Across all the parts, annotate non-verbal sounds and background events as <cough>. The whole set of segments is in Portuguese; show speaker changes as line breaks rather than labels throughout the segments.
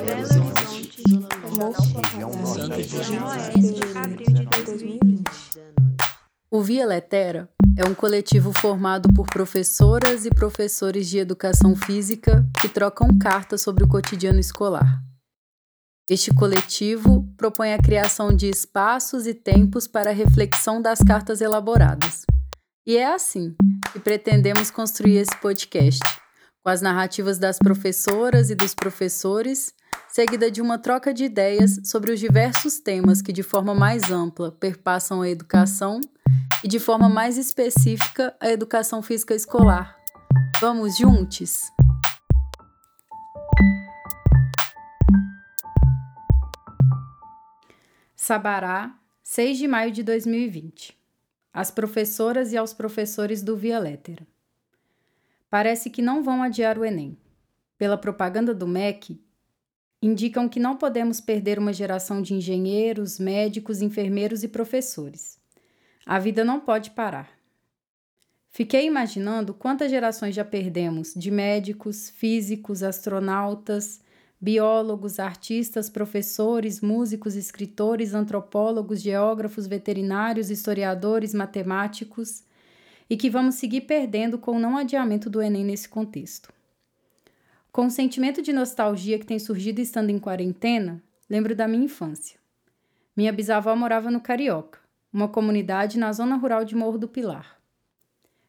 Belo Horizonte, 2020.
O Via Letera é um coletivo formado por professoras e professores de educação física que trocam cartas sobre o cotidiano escolar. Este coletivo propõe a criação de espaços e tempos para a reflexão das cartas elaboradas. E é assim que pretendemos construir esse podcast, com as narrativas das professoras e dos professores, seguida de uma troca de ideias sobre os diversos temas que, de forma mais ampla, perpassam a educação e, de forma mais específica, a educação física escolar. Vamos juntos? Sabará, 6 de maio de 2020. Às professoras e aos professores do Via Lettera. Parece que não vão adiar o Enem. Pela propaganda do MEC, indicam que não podemos perder uma geração de engenheiros, médicos, enfermeiros e professores. A vida não pode parar. Fiquei imaginando quantas gerações já perdemos de médicos, físicos, astronautas, biólogos, artistas, professores, músicos, escritores, antropólogos, geógrafos, veterinários, historiadores, matemáticos, e que vamos seguir perdendo com o não adiamento do Enem nesse contexto. Com o sentimento de nostalgia que tem surgido estando em quarentena, lembro da minha infância. Minha bisavó morava no Carioca, uma comunidade na zona rural de Morro do Pilar.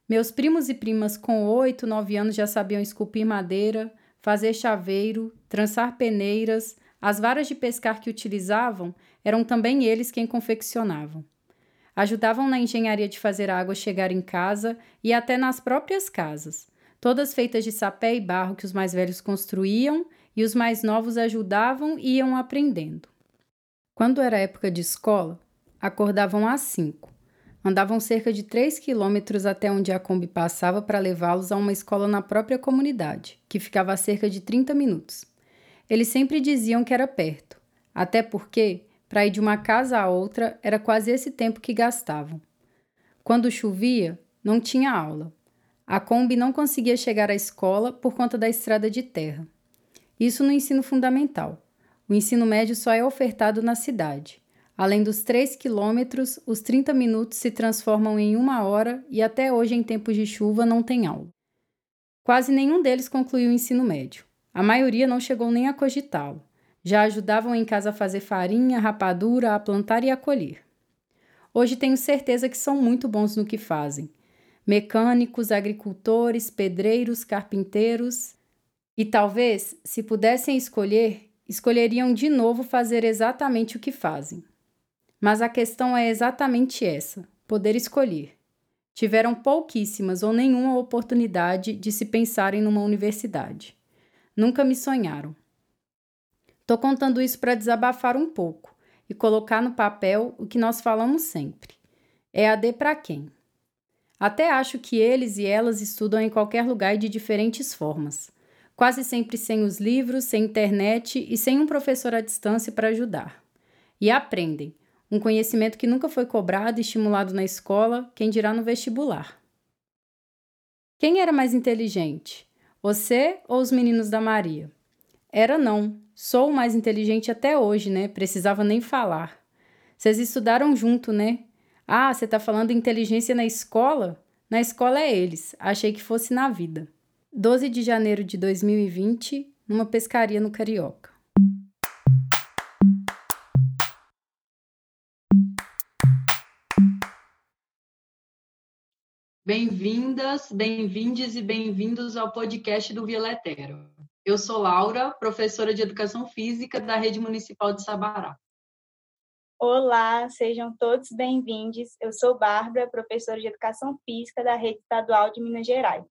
Meus primos e primas com oito, nove anos já sabiam esculpir madeira, fazer chaveiro, trançar peneiras, as varas de pescar que utilizavam eram também eles quem confeccionavam. Ajudavam na engenharia de fazer a água chegar em casa e até nas próprias casas, todas feitas de sapé e barro que os mais velhos construíam e os mais novos ajudavam e iam aprendendo. Quando era época de escola, acordavam às cinco Andavam cerca de 3 quilômetros até onde a Kombi passava para levá-los a uma escola na própria comunidade, que ficava a cerca de 30 minutos. Eles sempre diziam que era perto, até porque, para ir de uma casa a outra, era quase esse tempo que gastavam. Quando chovia, não tinha aula. A Kombi não conseguia chegar à escola por conta da estrada de terra. Isso no ensino fundamental. O ensino médio só é ofertado na cidade. Além dos 3 quilômetros, os 30 minutos se transformam em uma hora e até hoje, em tempos de chuva, não tem aula. Quase nenhum deles concluiu o ensino médio. A maioria não chegou nem a cogitá-lo. Já ajudavam em casa a fazer farinha, rapadura, a plantar e a colher. Hoje tenho certeza que são muito bons no que fazem. Mecânicos, agricultores, pedreiros, carpinteiros. E talvez, se pudessem escolher, escolheriam de novo fazer exatamente o que fazem. Mas a questão é exatamente essa: poder escolher. Tiveram pouquíssimas ou nenhuma oportunidade de se pensarem numa universidade. Nunca me sonharam. Tô contando isso para desabafar um pouco e colocar no papel o que nós falamos sempre. É AD para quem? Até acho que eles e elas estudam em qualquer lugar e de diferentes formas, quase sempre sem os livros, sem internet e sem um professor à distância para ajudar. E aprendem, um conhecimento que nunca foi cobrado e estimulado na escola, quem dirá no vestibular. Quem era mais inteligente? Você ou os meninos da Maria? Era não. Sou o mais inteligente até hoje, né? Precisava nem falar. Vocês estudaram junto, né? Ah, você tá falando inteligência na escola? Na escola é eles. Achei que fosse na vida. 12 de janeiro de 2020, numa pescaria no Carioca.
Bem-vindas, bem-vindes e bem-vindos ao podcast do Via Letero. Eu sou Laura, professora de Educação Física da Rede Municipal de Sabará.
Olá, sejam todos bem-vindos. Eu sou Bárbara, professora de Educação Física da Rede Estadual de Minas Gerais.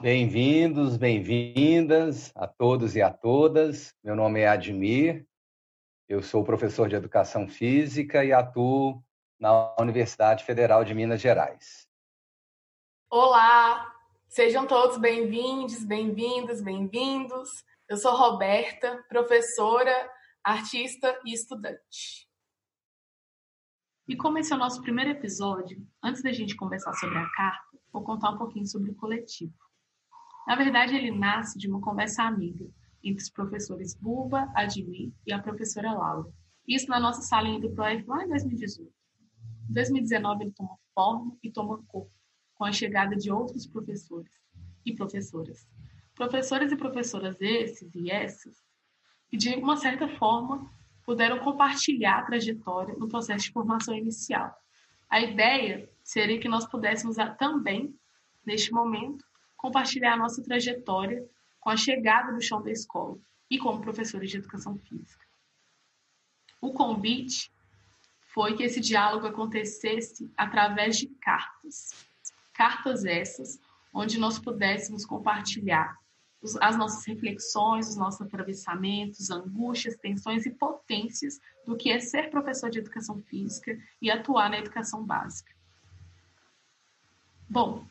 Bem-vindos, bem-vindas a todos e a todas. Meu nome é Admir, eu sou professor de Educação Física e atuo na Universidade Federal de Minas Gerais.
Olá, sejam todos bem-vindos, bem-vindas, bem-vindos. Eu sou Roberta, professora, artista e estudante.
E como esse é o nosso primeiro episódio, antes da gente conversar sobre a carta, vou contar um pouquinho sobre o coletivo. Na verdade, ele nasce de uma conversa amiga
entre os professores Buba, Admir e a professora Laura. Isso na nossa salinha do ProF lá em 2018. Em 2019 ele toma forma e toma corpo, com a chegada de outros professores e professoras. Professores e professoras esses e essas que, de uma certa forma, puderam compartilhar a trajetória no processo de formação inicial. A ideia seria que nós pudéssemos também, neste momento, compartilhar a nossa trajetória com a chegada do chão da escola e como professores de educação física. O convite foi que esse diálogo acontecesse através de cartas. Cartas essas onde nós pudéssemos compartilhar as nossas reflexões, os nossos atravessamentos, angústias, tensões e potências do que é ser professor de educação física e atuar na educação básica. Bom,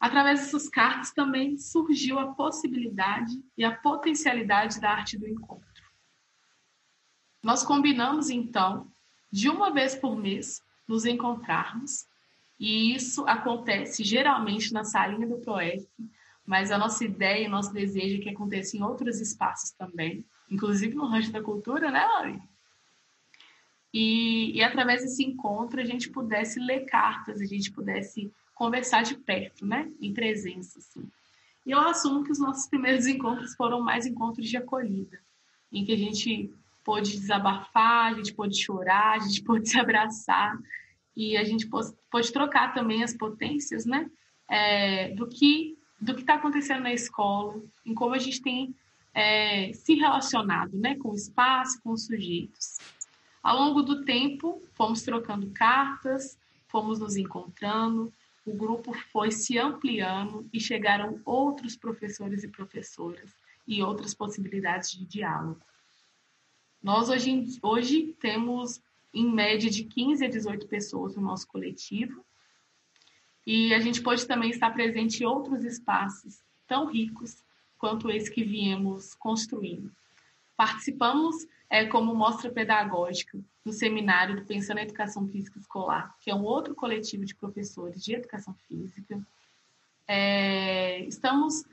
através dessas cartas também surgiu a possibilidade e a potencialidade da arte do encontro. Nós combinamos então de uma vez por mês nos encontrarmos, e isso acontece geralmente na salinha do ProEF, mas a nossa ideia e o nosso desejo é que aconteça em outros espaços também, inclusive no Rancho da Cultura, né, Lauri? E, e através desse encontro a gente pudesse ler cartas, a gente pudesse conversar de perto, né, em presença, assim. E eu assumo que os nossos primeiros encontros foram mais encontros de acolhida, em que a gente pôde desabafar, a gente pôde chorar, a gente <laughs> pôde se abraçar e a gente pôde, pôde trocar também as potências, né, é, do que do que está acontecendo na escola, em como a gente tem é, se relacionado né, com o espaço, com os sujeitos. Ao longo do tempo, fomos trocando cartas, fomos nos encontrando, o grupo foi se ampliando e chegaram outros professores e professoras e outras possibilidades de diálogo. Nós hoje, hoje temos em média de 15 a 18 pessoas no nosso coletivo e a gente pode também estar presente em outros espaços tão ricos quanto esse que viemos construindo. Participamos é, como mostra pedagógica no seminário do Pensando em Educação Física Escolar, que é um outro coletivo de professores de educação física. É, estamos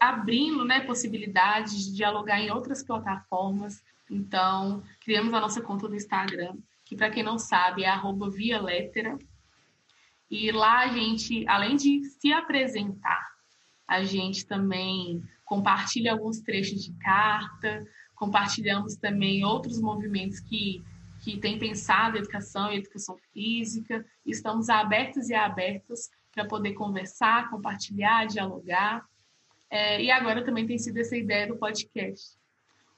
abrindo né, possibilidades de dialogar em outras plataformas. Então, criamos a nossa conta do Instagram, que para quem não sabe é arroba via lettera, e lá a gente, além de se apresentar, a gente também compartilha alguns trechos de carta, compartilhamos também outros movimentos que, que têm pensado educação e educação física. Estamos abertos e abertas para poder conversar, compartilhar, dialogar. É, e agora também tem sido essa ideia do podcast,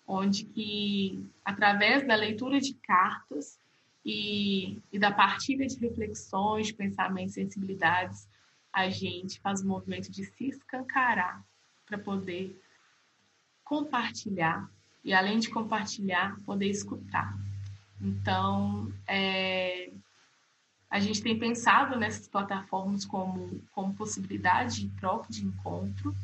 onde que, através da leitura de cartas, e, e da partilha de reflexões, pensamentos, sensibilidades, a gente faz o movimento de se escancarar para poder compartilhar e, além de compartilhar, poder escutar. Então, é, a gente tem pensado nessas plataformas como, como possibilidade de troca, de encontro,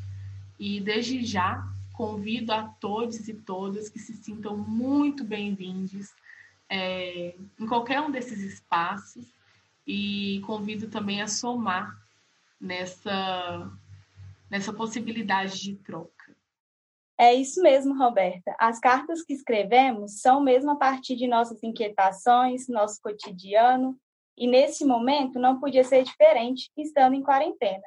e desde já convido a todos e todas que se sintam muito bem-vindos é, em qualquer um desses espaços e convido também a somar nessa, nessa possibilidade de troca.
É isso mesmo, Roberta. As cartas que escrevemos são mesmo a partir de nossas inquietações, nosso cotidiano, e nesse momento não podia ser diferente estando em quarentena.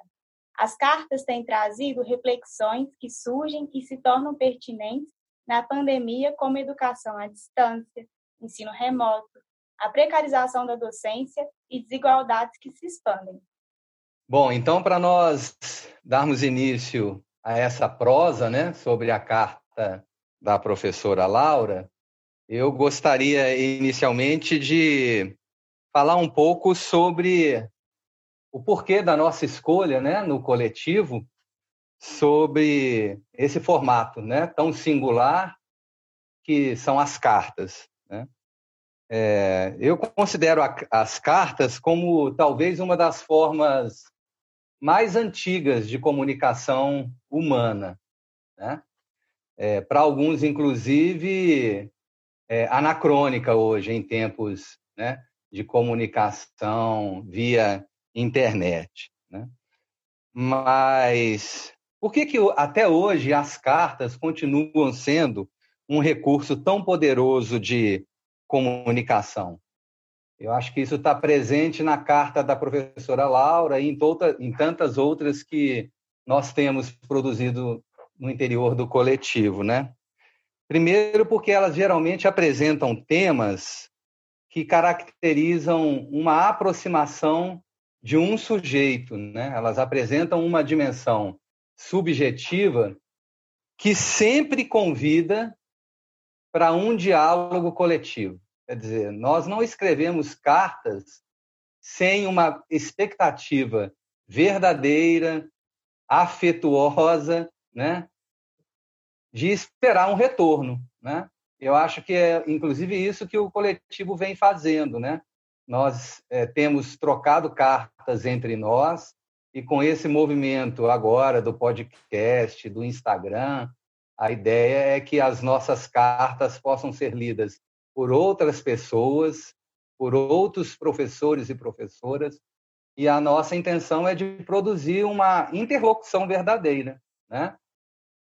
As cartas têm trazido reflexões que surgem e se tornam pertinentes na pandemia, como educação à distância, ensino remoto, a precarização da docência e desigualdades que se expandem.
Bom, então, para nós darmos início a essa prosa né, sobre a carta da professora Laura, eu gostaria inicialmente de falar um pouco sobre o porquê da nossa escolha né, no coletivo sobre esse formato né, tão singular que são as cartas. Né? É, eu considero a, as cartas como talvez uma das formas mais antigas de comunicação humana. Né? É, Para alguns, inclusive, é, anacrônica hoje, em tempos né, de comunicação via internet. Né? Mas Por que, que até hoje as cartas continuam sendo um recurso tão poderoso de comunicação? Eu acho que isso está presente na carta da professora Laura e em, toda, em tantas outras que nós temos produzido no interior do coletivo, né? Primeiro, porque elas geralmente apresentam temas que caracterizam uma aproximação de um sujeito, né? Elas apresentam uma dimensão subjetiva que sempre convida para um diálogo coletivo. Quer dizer, nós não escrevemos cartas sem uma expectativa verdadeira, afetuosa, né, de esperar um retorno, né? Eu acho que é, inclusive, isso que o coletivo vem fazendo, né? Nós é, temos trocado cartas entre nós e com esse movimento agora do podcast, do Instagram, a ideia é que as nossas cartas possam ser lidas por outras pessoas, por outros professores e professoras, e a nossa intenção é de produzir uma interlocução verdadeira, né?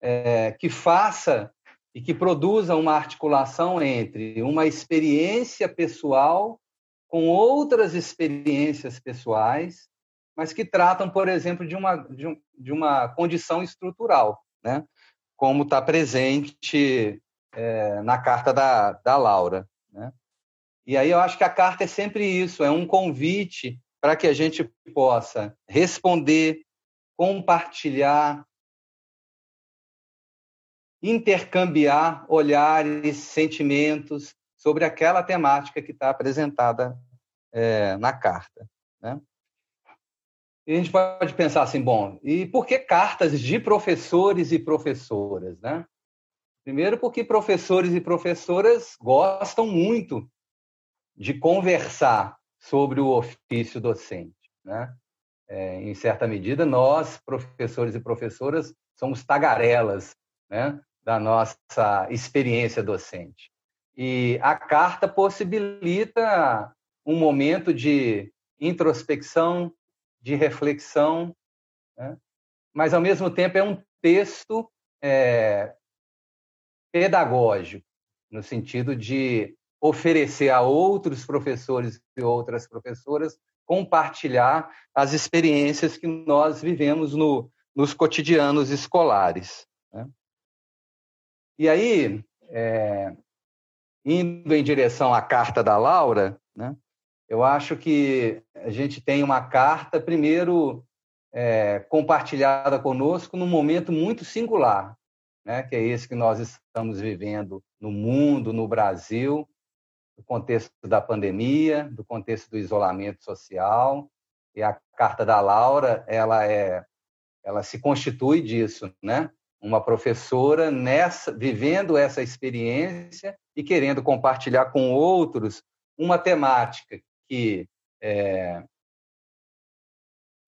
É, que faça e que produza uma articulação entre uma experiência pessoal com outras experiências pessoais, mas que tratam, por exemplo, de uma, de, um, de uma condição estrutural, né? Como está presente é, na carta da, da Laura. Né? E aí eu acho que a carta é sempre isso, é um convite para que a gente possa responder, compartilhar, intercambiar olhares, sentimentos sobre aquela temática que está apresentada é, na carta. Né? E a gente pode pensar assim, bom, e por que cartas de professores e professoras, né? Primeiro, porque professores e professoras gostam muito de conversar sobre o ofício docente. Né? É, em certa medida, nós, professores e professoras, somos tagarelas né, da nossa experiência docente. E a carta possibilita um momento de introspecção, de reflexão, né? mas, ao mesmo tempo, é um texto é, pedagógico, no sentido de oferecer a outros professores e outras professoras compartilhar as experiências que nós vivemos no, nos cotidianos escolares. Né? E aí, é, indo em direção à carta da Laura, né, eu acho que a gente tem uma carta, primeiro, é, compartilhada conosco num momento muito singular, né, que é esse que nós estamos vivendo no mundo, no Brasil, no contexto da pandemia, do contexto do isolamento social. E a carta da Laura, ela é, ela se constitui disso, né? Uma professora nessa, vivendo essa experiência e querendo compartilhar com outros uma temática que é,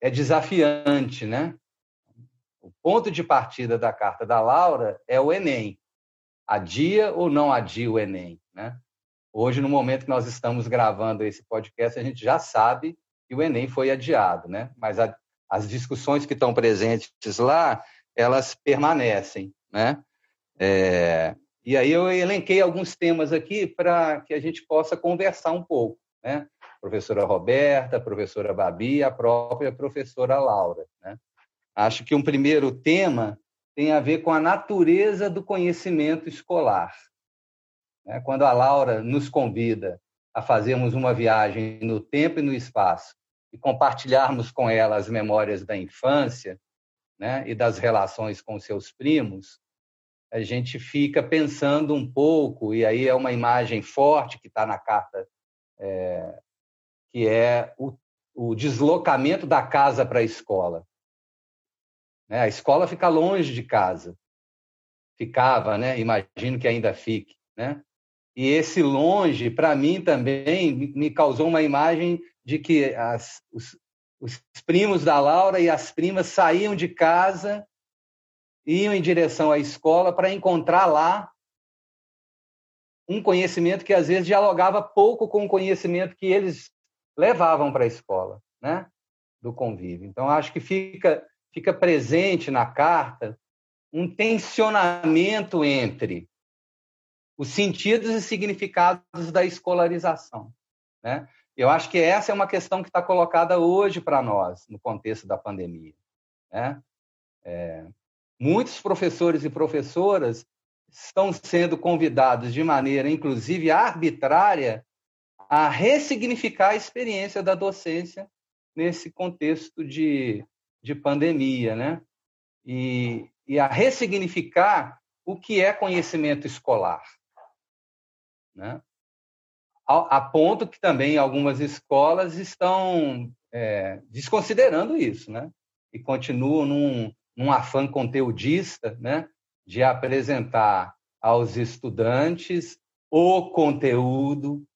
é desafiante, né? O ponto de partida da carta da Laura é o Enem. Adia ou não adia o Enem? Né? Hoje, no momento que nós estamos gravando esse podcast, a gente já sabe que o Enem foi adiado, né? mas a, as discussões que estão presentes lá, elas permanecem. Né? É, e aí eu elenquei alguns temas aqui para que a gente possa conversar um pouco. Né? Professora Roberta, professora Babi, a própria professora Laura. Né? Acho que um primeiro tema tem a ver com a natureza do conhecimento escolar. Né? Quando a Laura nos convida a fazermos uma viagem no tempo e no espaço e compartilharmos com ela as memórias da infância né? e das relações com seus primos, a gente fica pensando um pouco, e aí é uma imagem forte que está na carta, é, que é o, o deslocamento da casa para a escola. Né? A escola fica longe de casa. Ficava, né? imagino que ainda fique. Né? E esse longe, para mim também, me causou uma imagem de que as, os, os primos da Laura e as primas saíam de casa, iam em direção à escola para encontrar lá um conhecimento que às vezes dialogava pouco com o conhecimento que eles levavam para a escola, né? Do convívio. Então acho que fica fica presente na carta um tensionamento entre os sentidos e significados da escolarização. Né? Eu acho que essa é uma questão que está colocada hoje para nós, no contexto da pandemia. Né? É, muitos professores e professoras estão sendo convidados de maneira, inclusive, arbitrária, a ressignificar a experiência da docência nesse contexto de, de pandemia, né? E, e a ressignificar o que é conhecimento escolar, né? A, a ponto que também algumas escolas estão é, desconsiderando isso, né? E continuam num, num afã conteudista, né? De apresentar aos estudantes o conteúdo,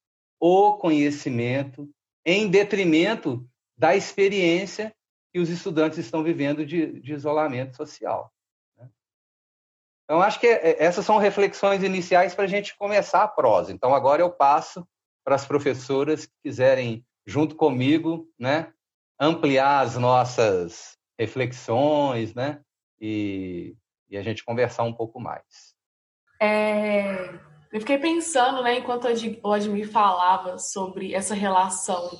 o conhecimento, em detrimento da experiência que os estudantes estão vivendo de, de isolamento social. Né? Então, acho que é, essas são reflexões iniciais para a gente começar a prosa. Então, agora eu passo para as professoras que quiserem, junto comigo, né, ampliar as nossas reflexões, né, e, e a gente conversar um pouco mais.
É, eu fiquei pensando, né, enquanto o Admir falava sobre essa relação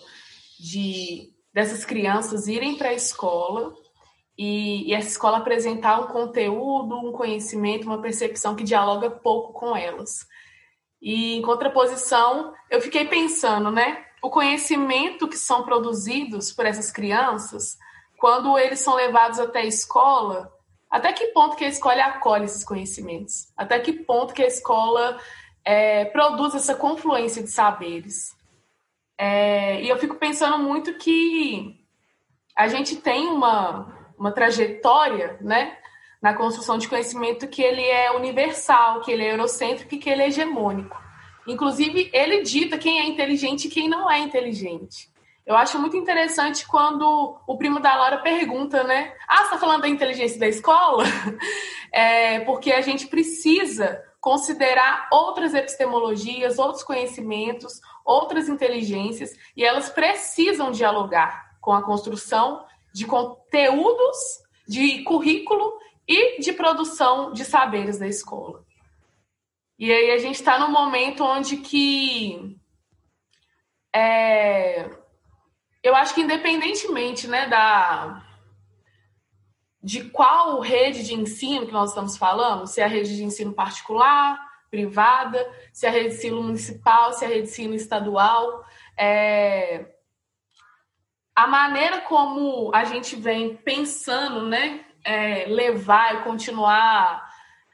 de dessas crianças irem para a escola e, e, essa escola apresentar um conteúdo, um conhecimento, uma percepção que dialoga pouco com elas. E em contraposição, eu fiquei pensando, né, o conhecimento que são produzidos por essas crianças, quando eles são levados até a escola, até que ponto que a escola acolhe esses conhecimentos? Até que ponto que a escola é, produz essa confluência de saberes? É, e eu fico pensando muito que a gente tem uma, uma trajetória, né, na construção de conhecimento que ele é universal, que ele é eurocêntrico e que ele é hegemônico. Inclusive, ele dita quem é inteligente e quem não é inteligente. Eu acho muito interessante quando o primo da Laura pergunta, né? Ah, você está falando da inteligência da escola? <laughs> É, porque a gente precisa considerar outras epistemologias, outros conhecimentos, outras inteligências, e elas precisam dialogar com a construção de conteúdos, de currículo e de produção de saberes da escola. E aí a gente está num momento onde que é, eu acho que independentemente né, da, de qual rede de ensino que nós estamos falando, se é a rede de ensino particular, privada, se é a rede de ensino municipal, se é a rede de ensino estadual, é... a maneira como a gente vem pensando, né, é, levar e continuar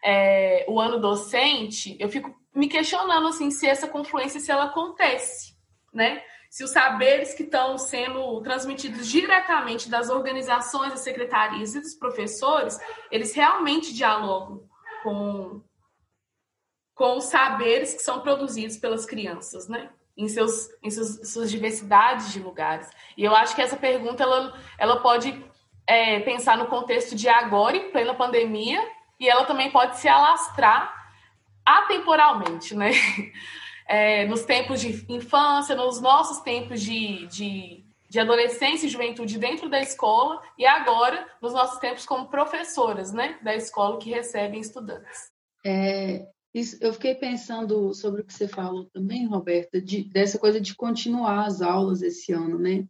é, o ano docente, eu fico me questionando assim se essa confluência se ela acontece, né? Se os saberes que estão sendo transmitidos diretamente das organizações, das secretarias e dos professores, eles realmente dialogam com, com os saberes que são produzidos pelas crianças, né? Em, seus, em seus, suas diversidades de lugares. E eu acho que essa pergunta ela, ela pode é, pensar no contexto de agora, em plena pandemia, e ela também pode se alastrar atemporalmente, né? <laughs> é, nos tempos de infância, nos nossos tempos de, de, de adolescência e juventude dentro da escola, e agora nos nossos tempos como professoras né, da escola que recebem estudantes.
É, isso, eu fiquei pensando sobre o que você falou também, Roberta, de, dessa coisa de continuar as aulas esse ano, né?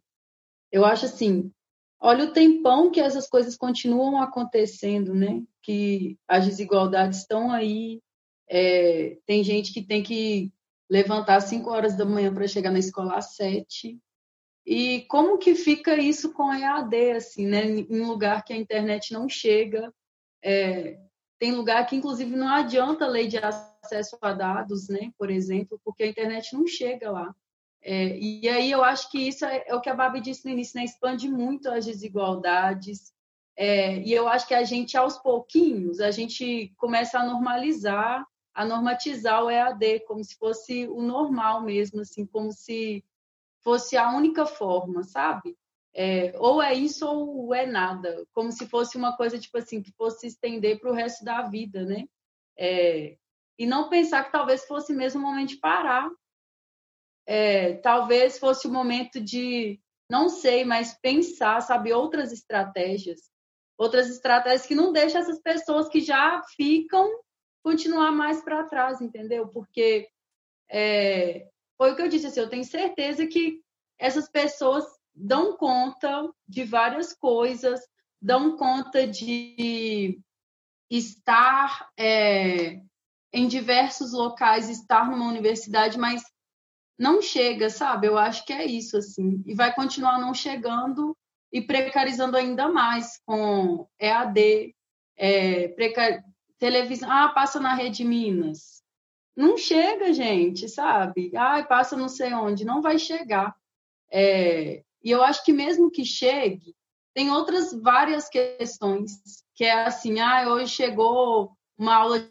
Eu acho assim, olha o tempão que essas coisas continuam acontecendo, né? Que as desigualdades estão aí, é, tem gente que tem que levantar às 5 horas da manhã para chegar na escola às 7. E como que fica isso com a EAD, assim, né? Em lugar que a internet não chega. É, tem lugar que, inclusive, não adianta a lei de acesso a dados, né? Por exemplo, porque a internet não chega lá. É, e aí eu acho que isso é, é, o que a Babi disse no início, né? Expande muito as desigualdades. É, e eu acho que a gente, aos pouquinhos, a gente começa a normalizar a normatizar o EAD como se fosse o normal mesmo, assim, como se fosse a única forma, sabe? É, ou é isso ou é nada, como se fosse uma coisa tipo assim que fosse se estender para o resto da vida, né? É, e não pensar que talvez fosse mesmo o momento de parar, é, talvez fosse o momento de, não sei, mas pensar, sabe, outras estratégias. outras estratégias que não deixam essas pessoas que já ficam continuar mais para trás, entendeu? Porque é, foi o que eu disse, assim, eu tenho certeza que essas pessoas dão conta de várias coisas, dão conta de estar é, em diversos locais, estar numa universidade, mas não chega, sabe? Eu acho que é isso, assim. E vai continuar não chegando e precarizando ainda mais com EAD, é, precar... televisão. Ah, passa na Rede Minas. Não chega, gente, sabe? Ah, passa não sei onde. Não vai chegar. É... E eu acho que mesmo que chegue, tem outras várias questões, que é assim, ah, hoje chegou uma aula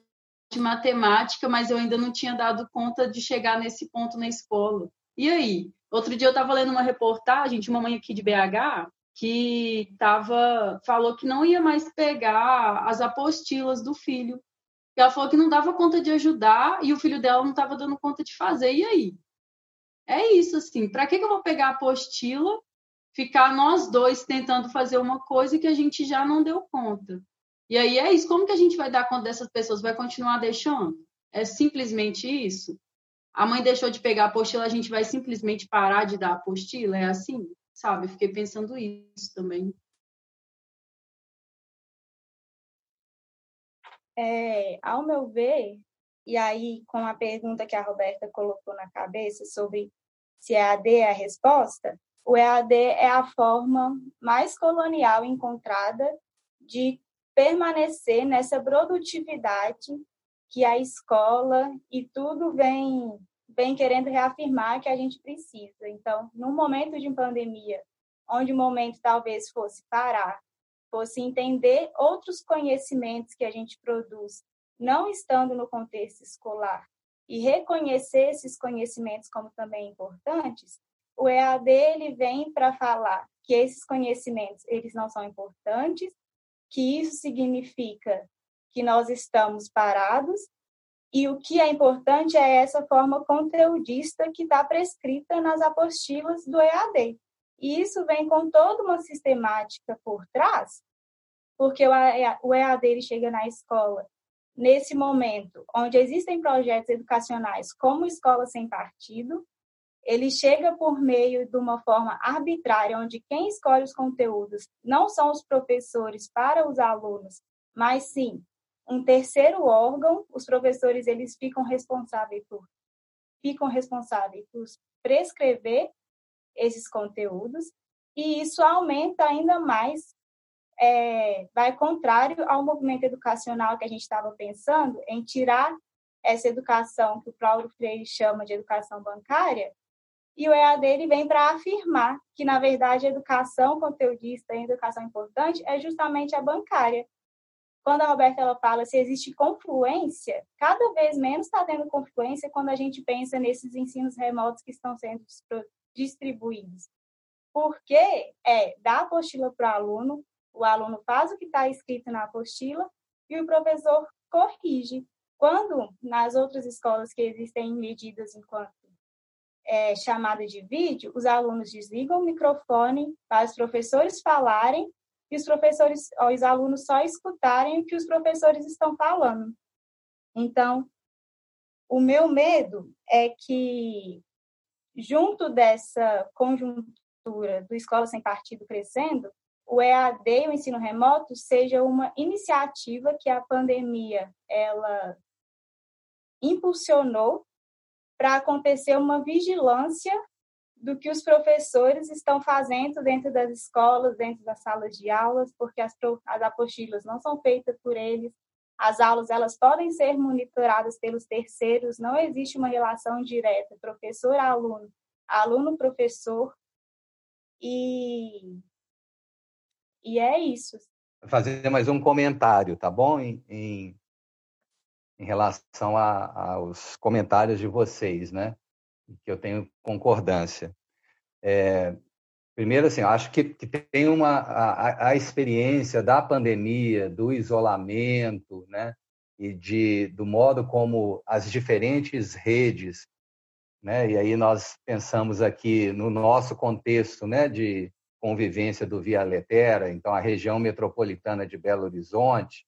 de matemática, mas eu ainda não tinha dado conta de chegar nesse ponto na escola. E aí? Outro dia eu estava lendo uma reportagem de uma mãe aqui de BH que tava, falou que não ia mais pegar as apostilas do filho. Ela falou que não dava conta de ajudar e o filho dela não estava dando conta de fazer. E aí? É isso, assim. Para que, que eu vou pegar a apostila, ficar nós dois tentando fazer uma coisa que a gente já não deu conta? E aí é isso. Como que a gente vai dar conta dessas pessoas? Vai continuar deixando? É simplesmente isso? A mãe deixou de pegar a apostila, a gente vai simplesmente parar de dar a apostila? É assim? Sabe? Fiquei pensando isso também.
É, ao meu ver, e aí com a pergunta que a Roberta colocou na cabeça sobre se EAD é a resposta, o EAD é a forma mais colonial encontrada de permanecer nessa produtividade que a escola e tudo vem vem querendo reafirmar que a gente precisa. Então, num momento de pandemia, onde o momento talvez fosse parar, fosse entender outros conhecimentos que a gente produz, não estando no contexto escolar, e reconhecer esses conhecimentos como também importantes, o EAD ele vem para falar que esses conhecimentos eles não são importantes que isso significa que nós estamos parados e o que é importante é essa forma conteudista que está prescrita nas apostilas do EAD. E isso vem com toda uma sistemática por trás, porque o EAD ele chega na escola nesse momento onde existem projetos educacionais como Escola Sem Partido, ele chega por meio de uma forma arbitrária, onde quem escolhe os conteúdos não são os professores para os alunos, mas sim um terceiro órgão. Os professores eles ficam responsáveis por ficam responsáveis por prescrever esses conteúdos e isso aumenta ainda mais é, vai contrário ao movimento educacional que a gente estava pensando em tirar essa educação que o Paulo Freire chama de educação bancária e o EAD ele vem para afirmar que, na verdade, a educação conteudista e a educação importante é justamente a bancária. Quando a Roberta ela fala se existe confluência, cada vez menos está tendo confluência quando a gente pensa nesses ensinos remotos que estão sendo distribuídos. Porque é dar a apostila para o aluno, o aluno faz o que está escrito na apostila e o professor corrige. Quando nas outras escolas que existem medidas enquanto é, chamada de vídeo, os alunos desligam o microfone para os professores falarem e os professores, os alunos só escutarem o que os professores estão falando. Então, o meu medo é que, junto dessa conjuntura do Escola Sem Partido crescendo, o EAD, o ensino remoto, seja uma iniciativa que a pandemia ela impulsionou para acontecer uma vigilância do que os professores estão fazendo dentro das escolas, dentro das salas de aulas, porque as, as apostilas não são feitas por eles, as aulas elas podem ser monitoradas pelos terceiros, não existe uma relação direta professor-aluno, aluno-professor, e, e é isso.
Fazer mais um comentário, tá bom? Em, em em relação aos comentários de vocês, né? Que eu tenho concordância. É, primeiro, assim, acho que, que tem uma a, a, experiência da pandemia, do isolamento, né? E de do modo como as diferentes redes, né? E aí nós pensamos aqui no nosso contexto, né? De convivência do Via Letera, então a região metropolitana de Belo Horizonte,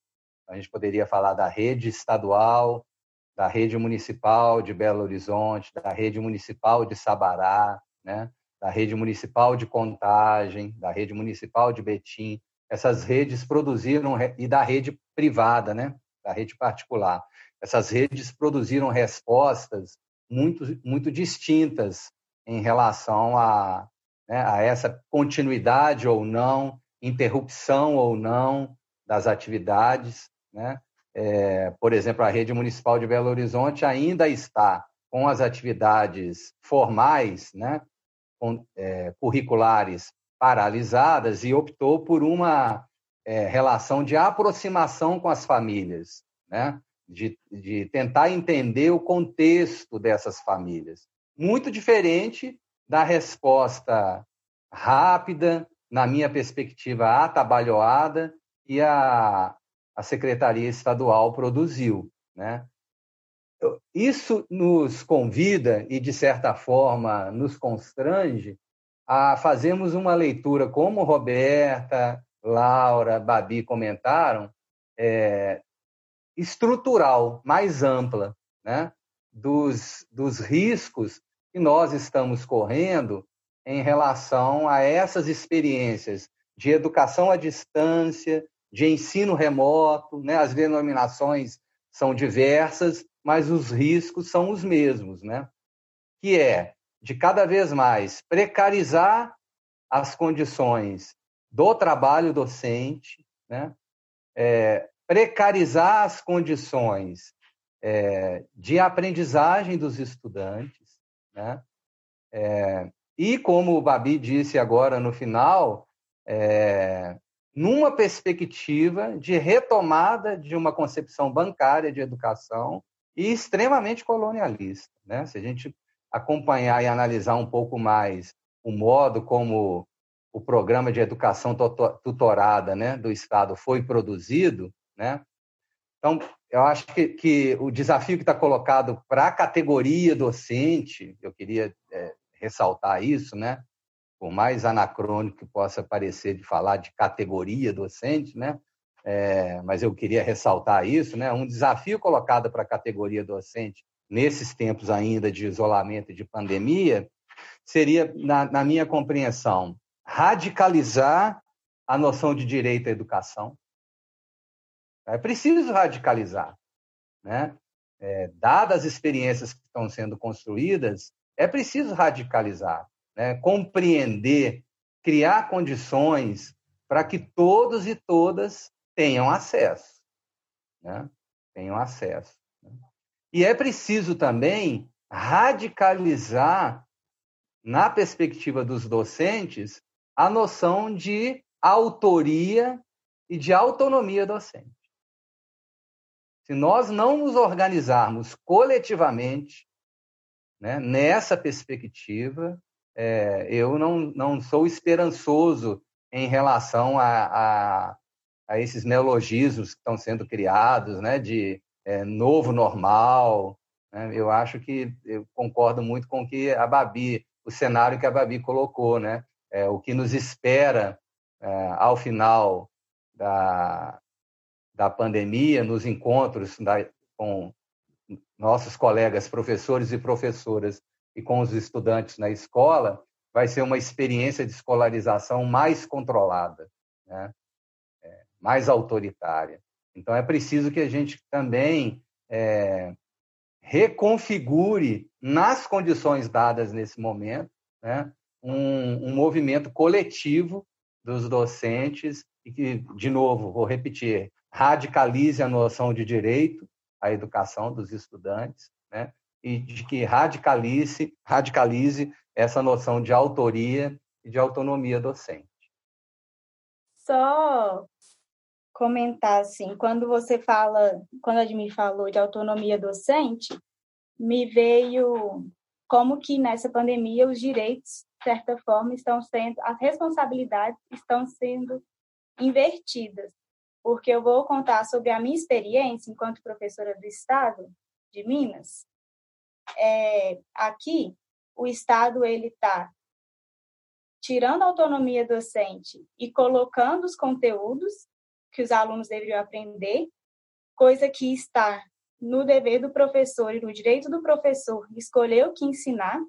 a gente poderia falar da rede estadual, da rede municipal de Belo Horizonte, da rede municipal de Sabará, né? da rede municipal de Contagem, da rede municipal de Betim. Essas redes produziram e da rede privada, né? da rede particular. Essas redes produziram respostas muito muito distintas em relação a, né, a essa continuidade ou não, interrupção ou não das atividades, né? É, por exemplo, a rede municipal de Belo Horizonte ainda está com as atividades formais, né, é, curriculares paralisadas e optou por uma é, relação de aproximação com as famílias, né, de, de tentar entender o contexto dessas famílias. Muito diferente da resposta rápida, na minha perspectiva, atabalhoada, e a, a Secretaria Estadual produziu. Né? Isso nos convida e, de certa forma, nos constrange a fazermos uma leitura, como Roberta, Laura, Babi comentaram, é, estrutural, mais ampla, né? dos, dos riscos que nós estamos correndo em relação a essas experiências de educação à distância, de ensino remoto, né? as denominações são diversas, mas os riscos são os mesmos, né? que é de cada vez mais precarizar as condições do trabalho docente, né? É, precarizar as condições é, de aprendizagem dos estudantes, né? É, e como o Babi disse agora no final, é, numa perspectiva de retomada de uma concepção bancária de educação e extremamente colonialista. Né? Se a gente acompanhar e analisar um pouco mais o modo como o programa de educação tutorada né, do Estado foi produzido, né? então eu acho que, que o desafio que está colocado para a categoria docente, eu queria é, ressaltar isso, né? Por mais anacrônico que possa parecer de falar de categoria docente, né? É, mas eu queria ressaltar isso, né? Um desafio colocado para a categoria docente nesses tempos ainda de isolamento e de pandemia seria, na, na minha compreensão, radicalizar a noção de direito à educação. É preciso radicalizar, né? É, dadas as experiências que estão sendo construídas, é preciso radicalizar né, compreender, criar condições para que todos e todas tenham acesso. Né? Tenham acesso. Né? E é preciso também radicalizar, na perspectiva dos docentes, a noção de autoria e de autonomia docente. Se nós não nos organizarmos coletivamente né, nessa perspectiva, é, eu não, não sou esperançoso em relação a, a, a, esses neologismos que estão sendo criados, né, de é, novo normal. Né? Eu acho que eu concordo muito com o que a Babi, o cenário que a Babi colocou, né? É, o que nos espera é, ao final da, da pandemia, nos encontros da, com nossos colegas professores e professoras e com os estudantes na escola, vai ser uma experiência de escolarização mais controlada, né? é, mais autoritária. Então, é preciso que a gente também é, reconfigure, nas condições dadas nesse momento, né, um, um movimento coletivo dos docentes e que, de novo, vou repetir, radicalize a noção de direito à educação dos estudantes, né, e de que radicalize, radicalize essa noção de autoria e de autonomia docente.
Só comentar assim, quando você fala, quando a Admi falou de autonomia docente, me veio como que nessa pandemia os direitos, de certa forma, estão sendo, as responsabilidades estão sendo invertidas. Porque eu vou contar sobre a minha experiência enquanto professora do Estado de Minas, é, aqui o Estado ele está tirando a autonomia docente e colocando os conteúdos que os alunos deveriam aprender, coisa que está no dever do professor e no direito do professor escolher o que ensinar.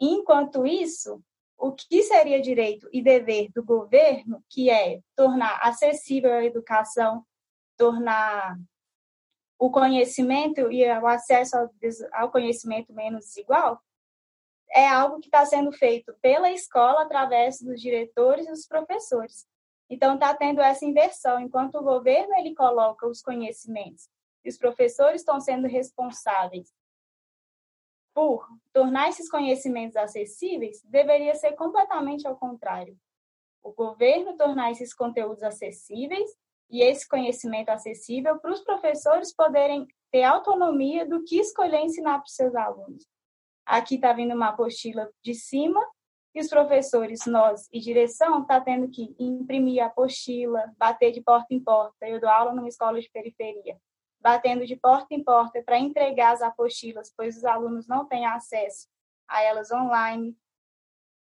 Enquanto isso, o que seria direito e dever do governo, que é tornar acessível a educação, tornar o conhecimento e o acesso ao conhecimento menos desigual, é algo que está sendo feito pela escola através dos diretores e dos professores. Então está tendo essa inversão, enquanto o governo ele coloca os conhecimentos e os professores estão sendo responsáveis por tornar esses conhecimentos acessíveis, deveria ser completamente ao contrário. O governo tornar esses conteúdos acessíveis e esse conhecimento acessível para os professores poderem ter autonomia do que escolher ensinar para os seus alunos. Aqui está vindo uma apostila de cima e os professores, nós e direção, está tendo que imprimir a apostila, bater de porta em porta. Eu dou aula numa escola de periferia batendo de porta em porta para entregar as apostilas, pois os alunos não têm acesso a elas online,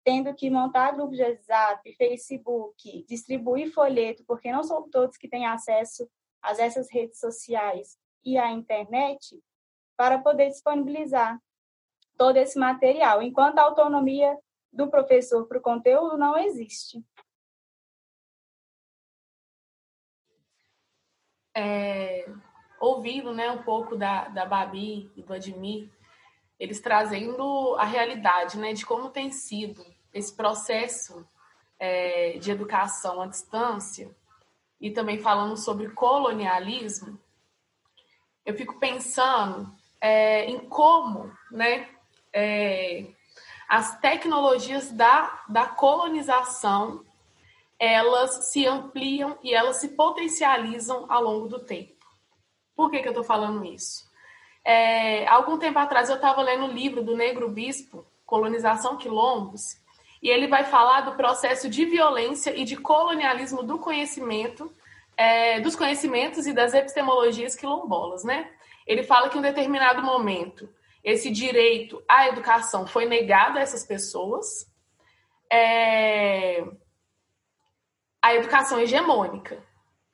tendo que montar grupos de WhatsApp, Facebook, distribuir folheto, porque não são todos que têm acesso a essas redes sociais e à internet, para poder disponibilizar todo esse material, enquanto a autonomia do professor para o conteúdo não existe.
É, ouvindo né, um pouco da, da Babi e do Admir, eles trazendo a realidade né, de como tem sido esse processo é, de educação à distância e também falando sobre colonialismo, eu fico pensando é, em como né, é, as tecnologias da, da colonização elas se ampliam e elas se potencializam ao longo do tempo. Por que, que eu estou falando isso? É, algum tempo atrás eu estava lendo o um livro do Negro Bispo, Colonização Quilombos, e ele vai falar do processo de violência e de colonialismo do conhecimento, é, dos conhecimentos e das epistemologias quilombolas, né? Ele fala que em um determinado momento esse direito à educação foi negado a essas pessoas, é, a educação hegemônica,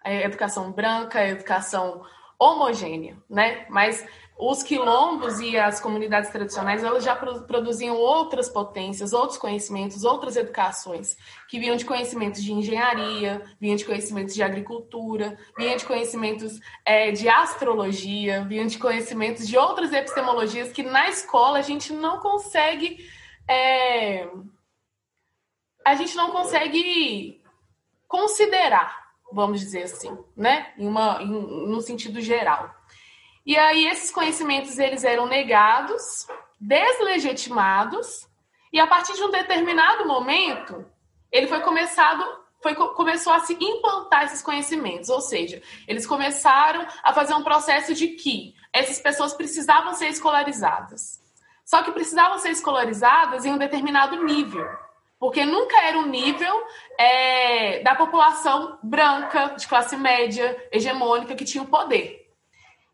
a educação branca, a educação homogênea, né? Mas os quilombos e as comunidades tradicionais elas já produziam outras potências, outros conhecimentos, outras educações que vinham de conhecimentos de engenharia, vinham de conhecimentos de agricultura, vinham de conhecimentos é, de astrologia, vinham de conhecimentos de outras epistemologias que na escola a gente não consegue é, a gente não consegue considerar vamos dizer assim, né? Em uma, em, no sentido geral. E aí esses conhecimentos eles eram negados, deslegitimados, e a partir de um determinado momento, ele foi começado, foi, começou a se implantar esses conhecimentos, ou seja, eles começaram a fazer um processo de que essas pessoas precisavam ser escolarizadas. Só que precisavam ser escolarizadas em um determinado nível porque nunca era o nível é, da população branca, de classe média, hegemônica, que tinha o poder.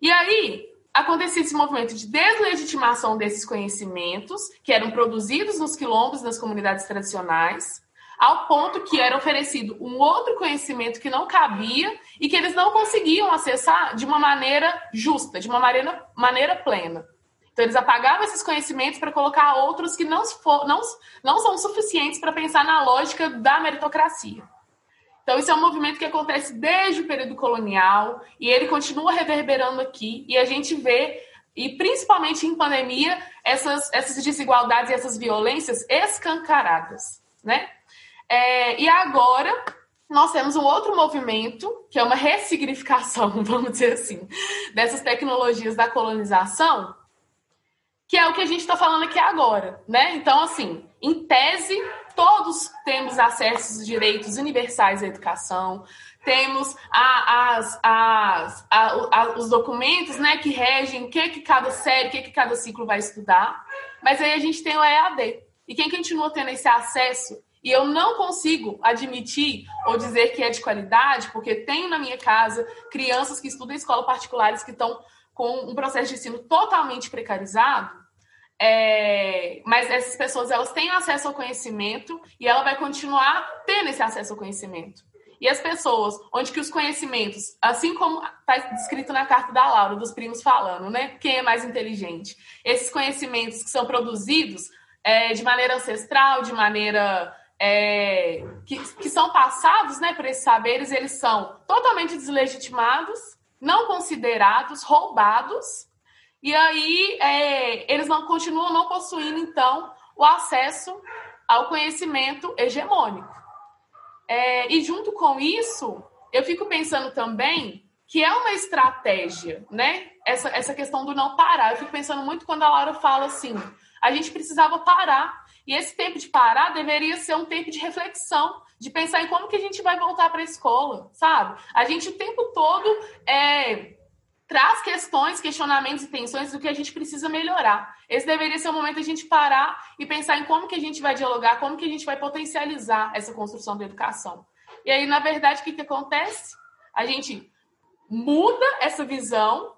E aí acontecia esse movimento de deslegitimação desses conhecimentos, que eram produzidos nos quilombos, nas comunidades tradicionais, ao ponto que era oferecido um outro conhecimento que não cabia e que eles não conseguiam acessar de uma maneira justa, de uma maneira, maneira plena. Então, eles apagavam esses conhecimentos para colocar outros que não, for, não, não são suficientes para pensar na lógica da meritocracia. Então, isso é um movimento que acontece desde o período colonial e ele continua reverberando aqui. E a gente vê, e principalmente em pandemia, essas, essas desigualdades e essas violências escancaradas. Né? É, e agora, nós temos um outro movimento, que é uma ressignificação, <laughs> vamos dizer assim, dessas tecnologias da colonização, que é o que a gente está falando aqui agora, né? Então, assim, em tese, todos temos acesso aos direitos universais à educação, temos as, as, os documentos né, que regem o que, que cada série, o que, que cada ciclo vai estudar, mas aí a gente tem o EAD. E quem continua tendo esse acesso, e eu não consigo admitir ou dizer que é de qualidade, porque tenho na minha casa crianças que estudam em escolas particulares que estão com um processo de ensino totalmente precarizado, é, mas essas pessoas elas têm acesso ao conhecimento e ela vai continuar tendo esse acesso ao conhecimento. E as pessoas, onde que os conhecimentos, assim como está descrito na carta da Laura, dos primos falando, né? Quem é mais inteligente? Esses conhecimentos que são produzidos é, de maneira ancestral, de maneira é, que, que são passados né, por esses saberes, eles são totalmente deslegitimados, não considerados, roubados, e aí é, eles não continuam não possuindo, então, o acesso ao conhecimento hegemônico. É, e junto com isso, eu fico pensando também que é uma estratégia, né? Essa, essa questão do não parar. Eu fico pensando muito quando a Laura fala assim: a gente precisava parar. E esse tempo de parar deveria ser um tempo de reflexão, de pensar em como que a gente vai voltar para a escola, sabe? A gente o tempo todo é, traz questões, questionamentos e tensões do que a gente precisa melhorar. Esse deveria ser o momento a gente parar e pensar em como que a gente vai dialogar, como que a gente vai potencializar essa construção da educação. E aí, na verdade, o que, que acontece? A gente muda essa visão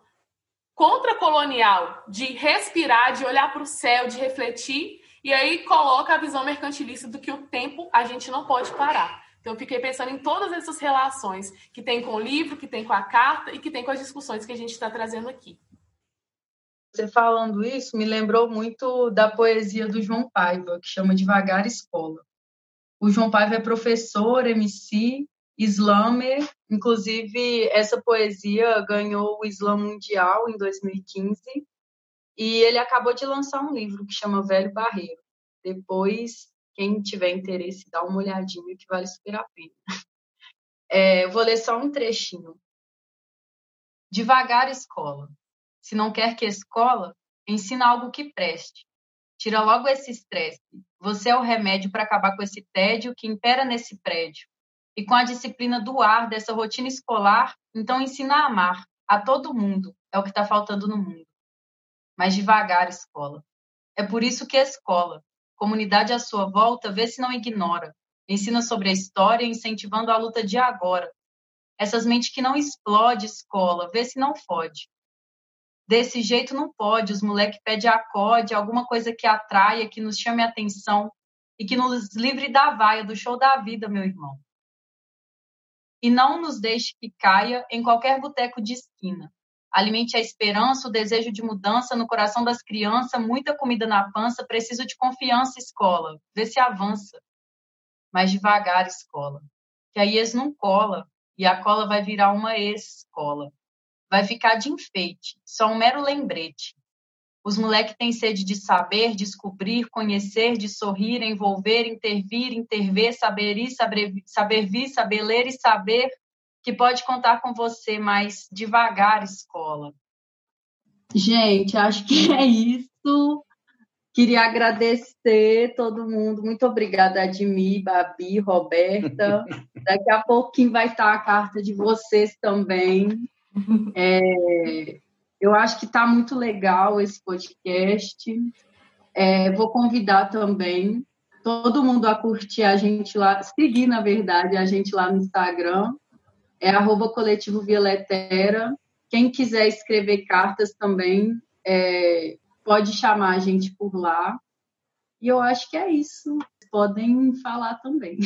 contra-colonial de respirar, de olhar para o céu, de refletir, e aí coloca a visão mercantilista do que o tempo a gente não pode parar. Então, eu fiquei pensando em todas essas relações que tem com o livro, que tem com a carta e que tem com as discussões que a gente está trazendo aqui.
Você falando isso me lembrou muito da poesia do João Paiva, que chama Devagar Escola. O João Paiva é professor, MC, slammer, inclusive essa poesia ganhou o Slam Mundial em 2015 e ele acabou de lançar um livro que chama Velho Barreiro. Depois, quem tiver interesse, dá uma olhadinha que vale super a pena. É, vou ler só um trechinho. Devagar, escola. Se não quer que escola, ensina algo que preste. Tira logo esse estresse. Você é o remédio para acabar com esse tédio que impera nesse prédio. E com a disciplina do ar dessa rotina escolar, então ensina a amar a todo mundo. É o que está faltando no mundo. Mas devagar, escola. É por isso que a escola, comunidade à sua volta, vê se não ignora. Ensina sobre a história, incentivando a luta de agora. Essas mentes que não explode escola, vê se não fode. Desse jeito não pode, os moleques pedem acorde, alguma coisa que atraia, que nos chame a atenção e que nos livre da vaia, do show da vida, meu irmão. E não nos deixe que caia em qualquer boteco de esquina. Alimente a esperança, o desejo de mudança no coração das crianças, muita comida na pança, preciso de confiança, escola. Vê se avança. Mas devagar, escola. Que a IES não cola, e a cola vai virar uma ex-escola vai ficar de enfeite, só um mero lembrete. Os moleques têm sede de saber, descobrir, conhecer, de sorrir, envolver, intervir, interver, saber ir, saber, saber vir, saber ler e saber que pode contar com você, mas devagar, escola. Gente, acho que <laughs> é isso. Queria agradecer todo mundo. Muito obrigada, Admi, Babi, Roberta. <laughs> Daqui a pouquinho vai estar a carta de vocês também. É, eu acho que está muito legal esse podcast. É, vou convidar também todo mundo a curtir a gente lá, seguir, na verdade, a gente lá no Instagram. É arroba coletivo Violetera. Quem quiser escrever cartas também, é, pode chamar a gente por lá. E eu acho que é isso. Podem falar também.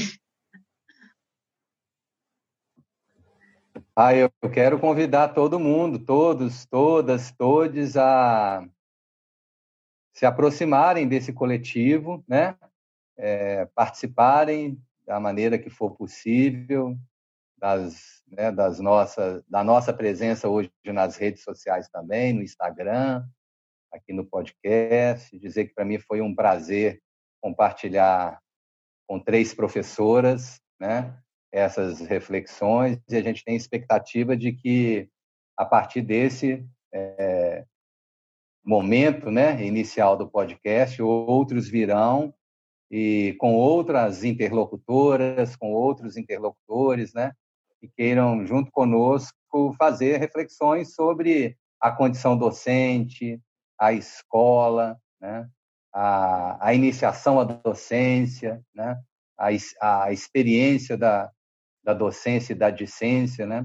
Ah, eu quero convidar todo mundo, todos, todas, todes a se aproximarem desse coletivo, né? É, participarem da maneira que for possível das, né, das nossas, da nossa presença hoje nas redes sociais também, no Instagram, aqui no podcast. Dizer que para mim foi um prazer compartilhar com três professoras, né? essas reflexões e a gente tem expectativa de que, a partir desse é, momento né, inicial do podcast, outros virão e com outras interlocutoras, com outros interlocutores, né, que queiram, junto conosco, fazer reflexões sobre a condição docente, a escola, né, a, a iniciação à docência, né, a, a experiência da, da docência e da discência, né?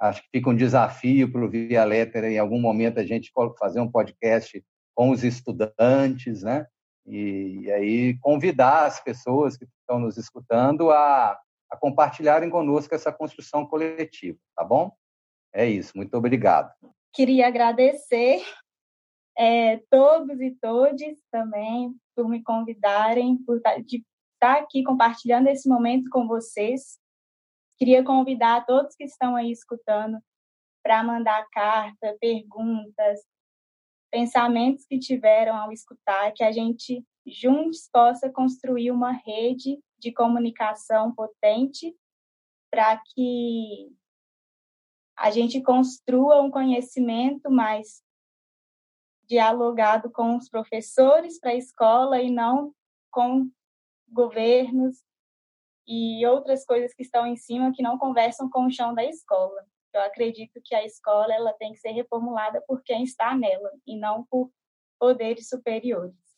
Acho que fica um desafio para o Via Lettera, em algum momento, a gente fazer um podcast com os estudantes, né? E, e aí convidar as pessoas que estão nos escutando a, a compartilharem conosco essa construção coletiva, tá bom? É isso, muito obrigado.
Queria agradecer é, todos e todes também por me convidarem, por tá, estar aqui compartilhando esse momento com vocês. Queria convidar todos que estão aí escutando para mandar carta, perguntas, pensamentos que tiveram ao escutar, que a gente juntos possa construir uma rede de comunicação potente para que a gente construa um conhecimento mais dialogado com os professores para a escola e não com governos e outras coisas que estão em cima que não conversam com o chão da escola. Eu acredito que a escola ela tem que ser reformulada por quem está nela e não por poderes superiores.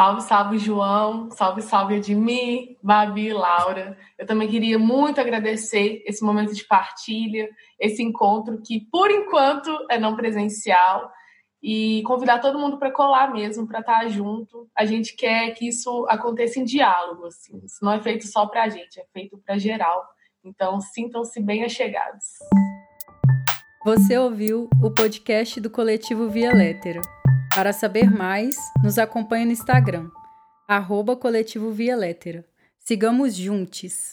Salve, salve, João. Salve, salve, Edmir, Babi e Laura. Eu também queria muito agradecer esse momento de partilha, esse encontro que, por enquanto, é não presencial, e convidar todo mundo para colar mesmo, para estar tá junto. A gente quer que isso aconteça em diálogo, assim. Isso não é feito só para a gente, é feito para geral. Então, sintam-se bem achegados.
Você ouviu o podcast do Coletivo Via Lettera. Para saber mais, nos acompanhe no Instagram, arroba Coletivo Via Lettera. Sigamos juntos!